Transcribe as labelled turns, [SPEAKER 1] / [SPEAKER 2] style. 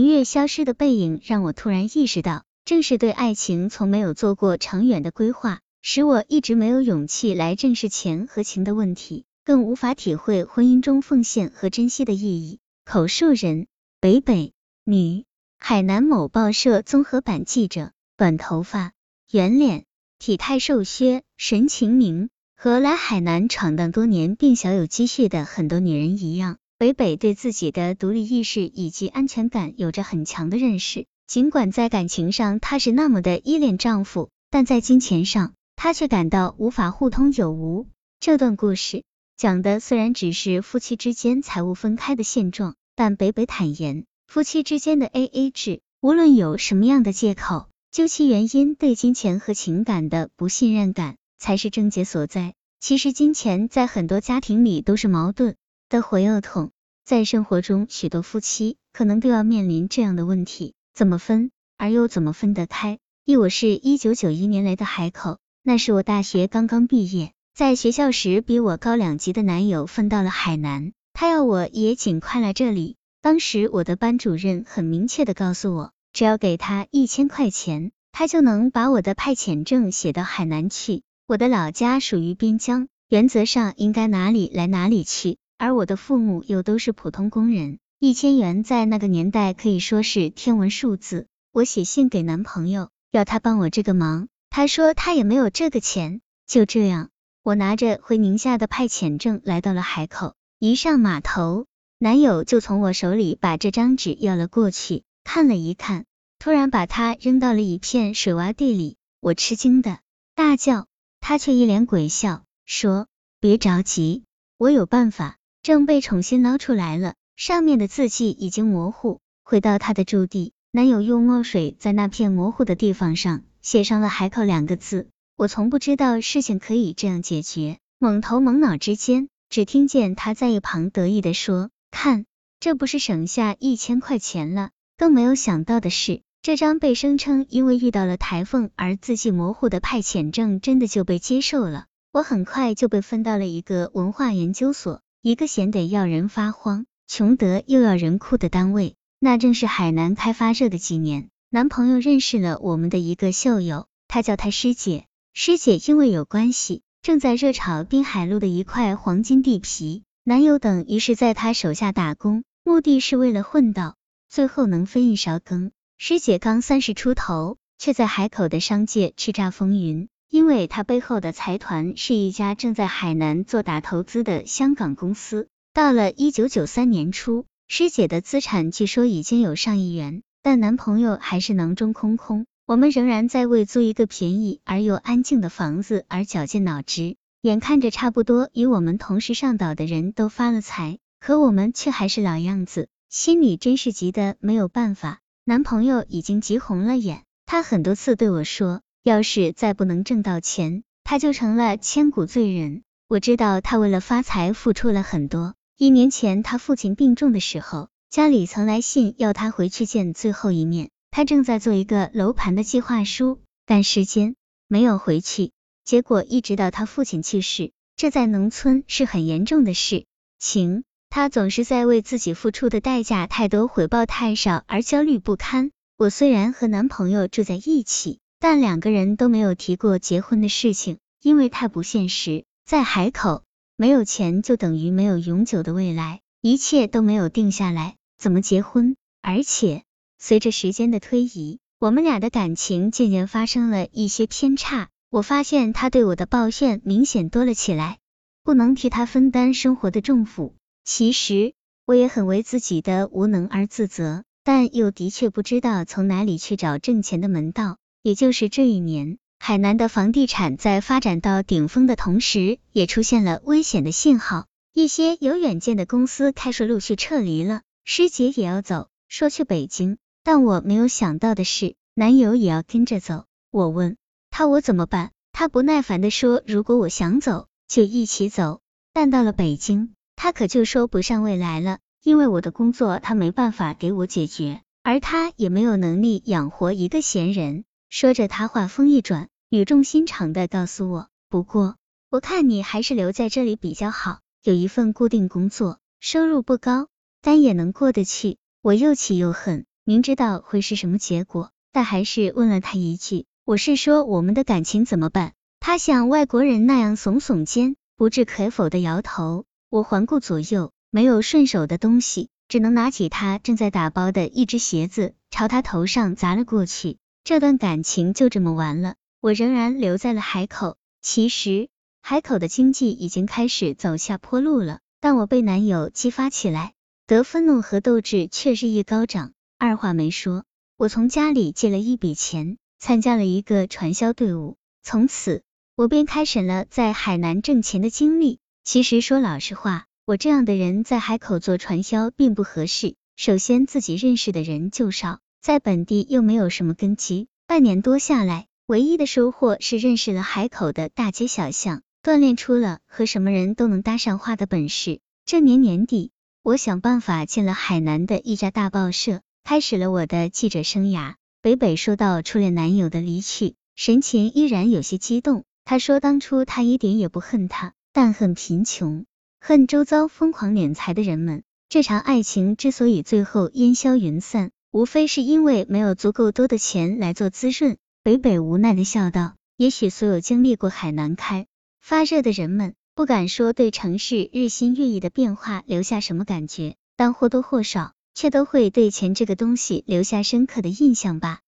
[SPEAKER 1] 明月消失的背影让我突然意识到，正是对爱情从没有做过长远的规划，使我一直没有勇气来正视钱和情的问题，更无法体会婚姻中奉献和珍惜的意义。口述人：北北，女，海南某报社综合版记者，短头发，圆脸，体态瘦削，神情明。和来海南闯荡多年并小有积蓄的很多女人一样，北北对自己的独立意识以及安全感有着很强的认识。尽管在感情上她是那么的依恋丈夫，但在金钱上她却感到无法互通有无。这段故事讲的虽然只是夫妻之间财务分开的现状，但北北坦言，夫妻之间的 A A 制，无论有什么样的借口，究其原因，对金钱和情感的不信任感。才是症结所在。其实金钱在很多家庭里都是矛盾的火药桶，在生活中许多夫妻可能都要面临这样的问题：怎么分，而又怎么分得开？一我是一九九一年来的海口，那是我大学刚刚毕业，在学校时比我高两级的男友分到了海南，他要我也尽快来这里。当时我的班主任很明确的告诉我，只要给他一千块钱，他就能把我的派遣证写到海南去。我的老家属于边疆，原则上应该哪里来哪里去，而我的父母又都是普通工人，一千元在那个年代可以说是天文数字。我写信给男朋友，要他帮我这个忙，他说他也没有这个钱。就这样，我拿着回宁夏的派遣证来到了海口，一上码头，男友就从我手里把这张纸要了过去，看了一看，突然把它扔到了一片水洼地里，我吃惊的大叫。他却一脸鬼笑，说：“别着急，我有办法。”证被重新捞出来了，上面的字迹已经模糊。回到他的驻地，男友用墨水在那片模糊的地方上写上了“海口”两个字。我从不知道事情可以这样解决，懵头懵脑之间，只听见他在一旁得意的说：“看，这不是省下一千块钱了？”更没有想到的是。这张被声称因为遇到了台风而字迹模糊的派遣证，真的就被接受了。我很快就被分到了一个文化研究所，一个闲得要人发慌、穷得又要人哭的单位。那正是海南开发热的几年，男朋友认识了我们的一个校友，他叫她师姐。师姐因为有关系，正在热炒滨海路的一块黄金地皮，男友等于是在他手下打工，目的是为了混到最后能分一勺羹。师姐刚三十出头，却在海口的商界叱咤风云，因为她背后的财团是一家正在海南做大投资的香港公司。到了一九九三年初，师姐的资产据说已经有上亿元，但男朋友还是囊中空空。我们仍然在为租一个便宜而又安静的房子而绞尽脑汁，眼看着差不多与我们同时上岛的人都发了财，可我们却还是老样子，心里真是急得没有办法。男朋友已经急红了眼，他很多次对我说，要是再不能挣到钱，他就成了千古罪人。我知道他为了发财付出了很多。一年前他父亲病重的时候，家里曾来信要他回去见最后一面。他正在做一个楼盘的计划书，赶时间没有回去。结果一直到他父亲去世，这在农村是很严重的事情。他总是在为自己付出的代价太多、回报太少而焦虑不堪。我虽然和男朋友住在一起，但两个人都没有提过结婚的事情，因为太不现实。在海口，没有钱就等于没有永久的未来，一切都没有定下来，怎么结婚？而且随着时间的推移，我们俩的感情渐渐发生了一些偏差。我发现他对我的抱怨明显多了起来，不能替他分担生活的重负。其实我也很为自己的无能而自责，但又的确不知道从哪里去找挣钱的门道。也就是这一年，海南的房地产在发展到顶峰的同时，也出现了危险的信号。一些有远见的公司开始陆续撤离了，师姐也要走，说去北京。但我没有想到的是，男友也要跟着走。我问他我怎么办，他不耐烦的说，如果我想走，就一起走。但到了北京。他可就说不上未来了，因为我的工作他没办法给我解决，而他也没有能力养活一个闲人。说着，他话锋一转，语重心长的告诉我：“不过，我看你还是留在这里比较好，有一份固定工作，收入不高，但也能过得去。”我又气又恨，明知道会是什么结果，但还是问了他一句：“我是说我们的感情怎么办？”他像外国人那样耸耸肩，不置可否的摇头。我环顾左右，没有顺手的东西，只能拿起他正在打包的一只鞋子，朝他头上砸了过去。这段感情就这么完了。我仍然留在了海口。其实，海口的经济已经开始走下坡路了，但我被男友激发起来，得愤怒和斗志却日益高涨。二话没说，我从家里借了一笔钱，参加了一个传销队伍。从此，我便开始了在海南挣钱的经历。其实说老实话，我这样的人在海口做传销并不合适。首先，自己认识的人就少，在本地又没有什么根基。半年多下来，唯一的收获是认识了海口的大街小巷，锻炼出了和什么人都能搭上话的本事。这年年底，我想办法进了海南的一家大报社。开始了我的记者生涯。北北说到初恋男友的离去，神情依然有些激动。他说当初他一点也不恨他，但恨贫穷，恨周遭疯狂敛财的人们。这场爱情之所以最后烟消云散，无非是因为没有足够多的钱来做滋润。北北无奈的笑道：“也许所有经历过海南开发热的人们，不敢说对城市日新月异的变化留下什么感觉，但或多或少。”却都会对钱这个东西留下深刻的印象吧。